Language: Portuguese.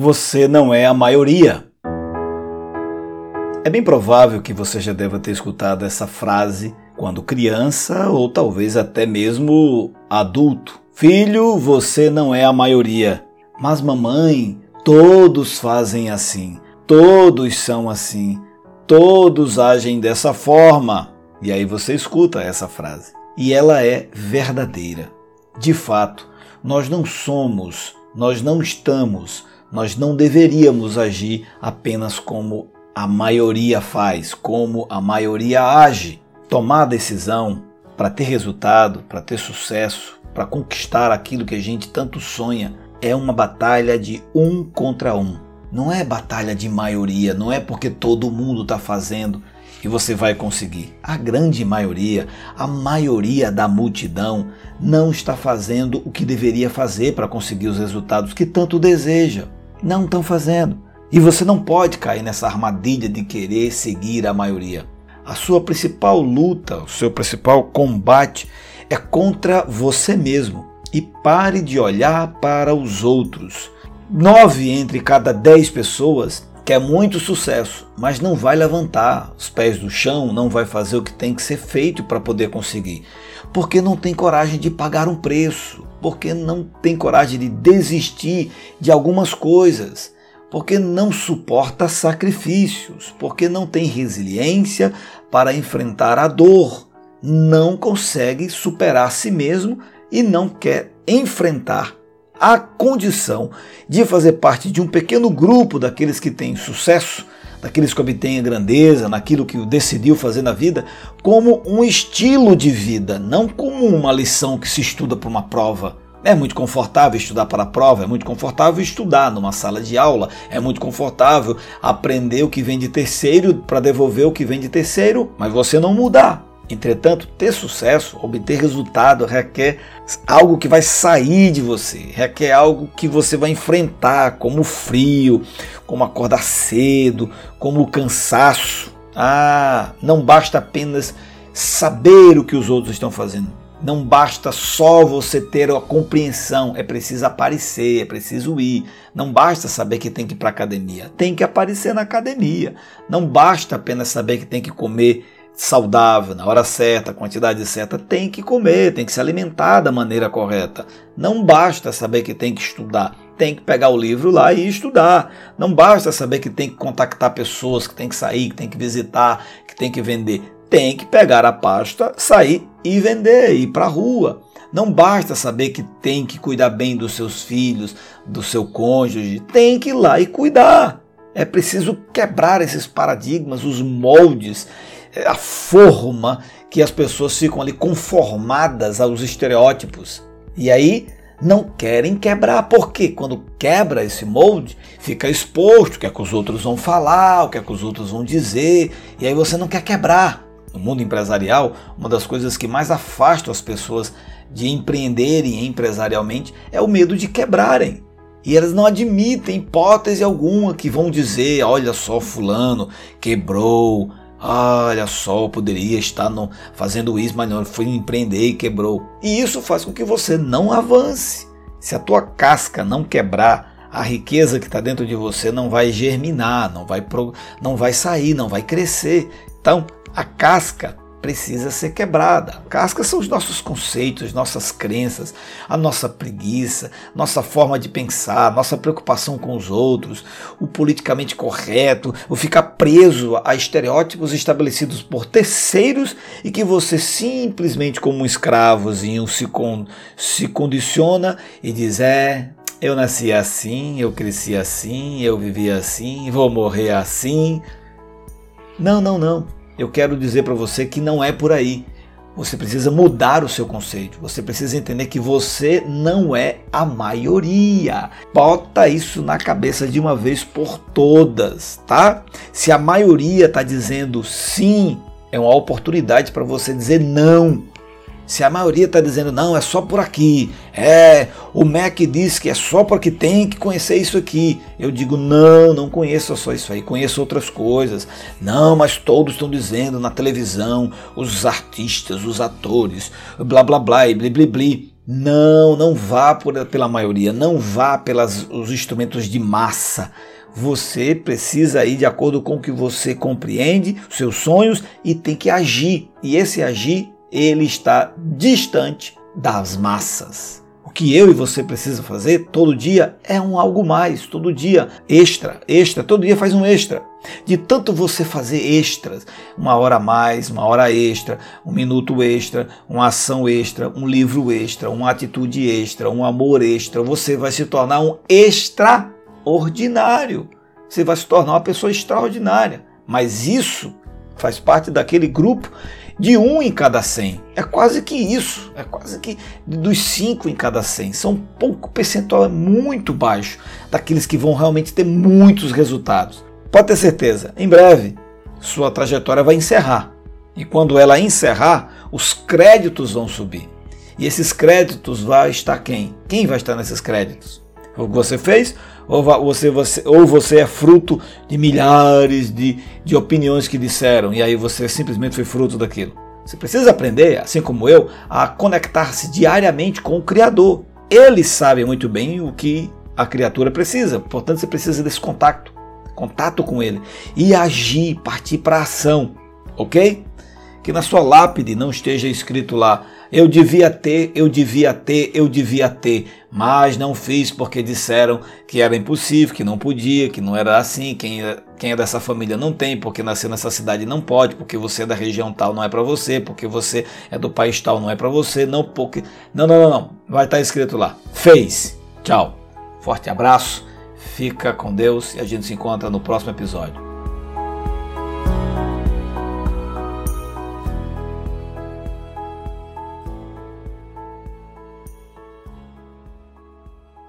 você não é a maioria. É bem provável que você já deva ter escutado essa frase quando criança ou talvez até mesmo adulto. Filho, você não é a maioria. Mas mamãe, todos fazem assim. Todos são assim. Todos agem dessa forma. E aí você escuta essa frase. E ela é verdadeira. De fato, nós não somos, nós não estamos, nós não deveríamos agir apenas como a maioria faz, como a maioria age. Tomar decisão para ter resultado, para ter sucesso, para conquistar aquilo que a gente tanto sonha, é uma batalha de um contra um. Não é batalha de maioria, não é porque todo mundo está fazendo que você vai conseguir. A grande maioria, a maioria da multidão, não está fazendo o que deveria fazer para conseguir os resultados que tanto deseja. Não estão fazendo. E você não pode cair nessa armadilha de querer seguir a maioria. A sua principal luta, o seu principal combate é contra você mesmo. E pare de olhar para os outros. Nove entre cada dez pessoas quer muito sucesso, mas não vai levantar os pés do chão, não vai fazer o que tem que ser feito para poder conseguir, porque não tem coragem de pagar um preço, porque não tem coragem de desistir de algumas coisas porque não suporta sacrifícios, porque não tem resiliência para enfrentar a dor, não consegue superar a si mesmo e não quer enfrentar a condição de fazer parte de um pequeno grupo daqueles que têm sucesso, daqueles que obtêm a grandeza, naquilo que decidiu fazer na vida, como um estilo de vida, não como uma lição que se estuda para uma prova é muito confortável estudar para a prova, é muito confortável estudar numa sala de aula, é muito confortável aprender o que vem de terceiro para devolver o que vem de terceiro, mas você não mudar. Entretanto, ter sucesso, obter resultado, requer algo que vai sair de você, requer algo que você vai enfrentar, como o frio, como acordar cedo, como o cansaço. Ah, não basta apenas saber o que os outros estão fazendo. Não basta só você ter a compreensão, é preciso aparecer, é preciso ir. Não basta saber que tem que ir para a academia, tem que aparecer na academia. Não basta apenas saber que tem que comer saudável, na hora certa, quantidade certa, tem que comer, tem que se alimentar da maneira correta. Não basta saber que tem que estudar, tem que pegar o livro lá e estudar. Não basta saber que tem que contactar pessoas, que tem que sair, que tem que visitar, que tem que vender tem que pegar a pasta, sair e vender, ir para a rua. Não basta saber que tem que cuidar bem dos seus filhos, do seu cônjuge, tem que ir lá e cuidar. É preciso quebrar esses paradigmas, os moldes, a forma que as pessoas ficam ali conformadas aos estereótipos. E aí não querem quebrar, porque quando quebra esse molde, fica exposto o que é que os outros vão falar, o que é que os outros vão dizer, e aí você não quer quebrar no mundo empresarial, uma das coisas que mais afastam as pessoas de empreenderem empresarialmente é o medo de quebrarem. E elas não admitem hipótese alguma que vão dizer: olha só, Fulano quebrou, olha só, poderia estar no, fazendo isso, mas não, foi empreender e quebrou. E isso faz com que você não avance. Se a tua casca não quebrar, a riqueza que está dentro de você não vai germinar, não vai, não vai sair, não vai crescer. Então, a casca precisa ser quebrada. A casca são os nossos conceitos, nossas crenças, a nossa preguiça, nossa forma de pensar, nossa preocupação com os outros, o politicamente correto, o ficar preso a estereótipos estabelecidos por terceiros e que você simplesmente como um escravozinho se, con se condiciona e diz é eu nasci assim, eu cresci assim, eu vivi assim, vou morrer assim. Não, não, não eu quero dizer para você que não é por aí. Você precisa mudar o seu conceito. Você precisa entender que você não é a maioria. Bota isso na cabeça de uma vez por todas, tá? Se a maioria está dizendo sim, é uma oportunidade para você dizer não. Se a maioria está dizendo não, é só por aqui. É, o MEC diz que é só porque tem que conhecer isso aqui. Eu digo não, não conheço só isso aí, conheço outras coisas. Não, mas todos estão dizendo na televisão, os artistas, os atores, blá blá blá e bli bli bli. Não, não vá por, pela maioria, não vá pelos instrumentos de massa. Você precisa ir de acordo com o que você compreende, seus sonhos e tem que agir. E esse agir, ele está distante das massas. O que eu e você precisa fazer todo dia é um algo mais, todo dia extra, extra, todo dia faz um extra. De tanto você fazer extras, uma hora a mais, uma hora extra, um minuto extra, uma ação extra, um livro extra, uma atitude extra, um amor extra, você vai se tornar um extraordinário. Você vai se tornar uma pessoa extraordinária. Mas isso faz parte daquele grupo de um em cada cem. É quase que isso, é quase que dos cinco em cada cem. São um pouco percentual, é muito baixo daqueles que vão realmente ter muitos resultados. Pode ter certeza, em breve sua trajetória vai encerrar. E quando ela encerrar, os créditos vão subir. E esses créditos vai estar quem? Quem vai estar nesses créditos? O que você fez ou você, você, ou você é fruto de milhares de, de opiniões que disseram e aí você simplesmente foi fruto daquilo. Você precisa aprender, assim como eu, a conectar-se diariamente com o Criador. Ele sabe muito bem o que a criatura precisa, portanto você precisa desse contato, contato com ele e agir, partir para ação, ok? Que na sua lápide não esteja escrito lá eu devia ter, eu devia ter, eu devia ter, mas não fiz porque disseram que era impossível, que não podia, que não era assim. Quem é, quem é dessa família não tem, porque nasceu nessa cidade não pode, porque você é da região tal não é para você, porque você é do país tal não é para você, não porque não, não, não, não. Vai estar tá escrito lá. Fez. Tchau. Forte abraço. Fica com Deus e a gente se encontra no próximo episódio.